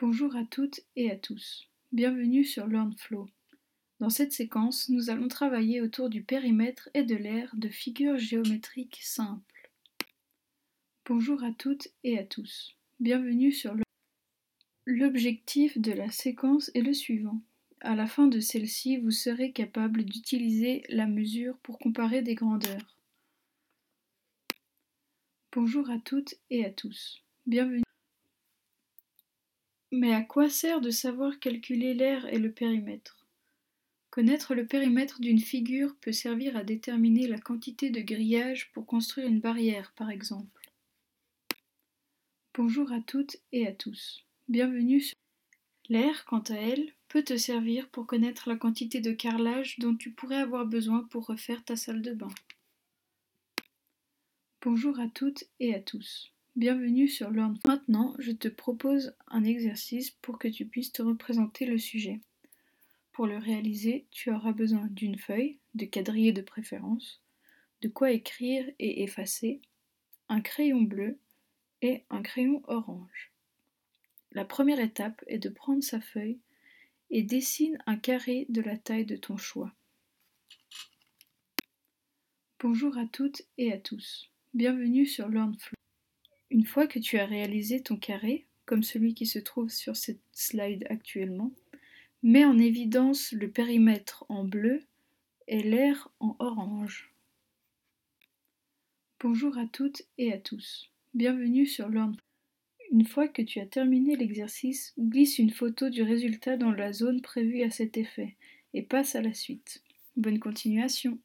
Bonjour à toutes et à tous. Bienvenue sur LearnFlow. Dans cette séquence, nous allons travailler autour du périmètre et de l'aire de figures géométriques simples. Bonjour à toutes et à tous. Bienvenue sur le... L'objectif de la séquence est le suivant. À la fin de celle-ci, vous serez capable d'utiliser la mesure pour comparer des grandeurs. Bonjour à toutes et à tous. Bienvenue. Mais à quoi sert de savoir calculer l'aire et le périmètre? Connaître le périmètre d'une figure peut servir à déterminer la quantité de grillage pour construire une barrière, par exemple. Bonjour à toutes et à tous. Bienvenue sur L'aire, quant à elle, peut te servir pour connaître la quantité de carrelage dont tu pourrais avoir besoin pour refaire ta salle de bain. Bonjour à toutes et à tous. Bienvenue sur Learn. Maintenant, je te propose un exercice pour que tu puisses te représenter le sujet. Pour le réaliser, tu auras besoin d'une feuille, de quadrillé de préférence, de quoi écrire et effacer, un crayon bleu et un crayon orange. La première étape est de prendre sa feuille et dessine un carré de la taille de ton choix. Bonjour à toutes et à tous. Bienvenue sur LearnFlow. Une fois que tu as réalisé ton carré, comme celui qui se trouve sur cette slide actuellement, mets en évidence le périmètre en bleu et l'air en orange. Bonjour à toutes et à tous. Bienvenue sur Learn. Une fois que tu as terminé l'exercice, glisse une photo du résultat dans la zone prévue à cet effet et passe à la suite. Bonne continuation.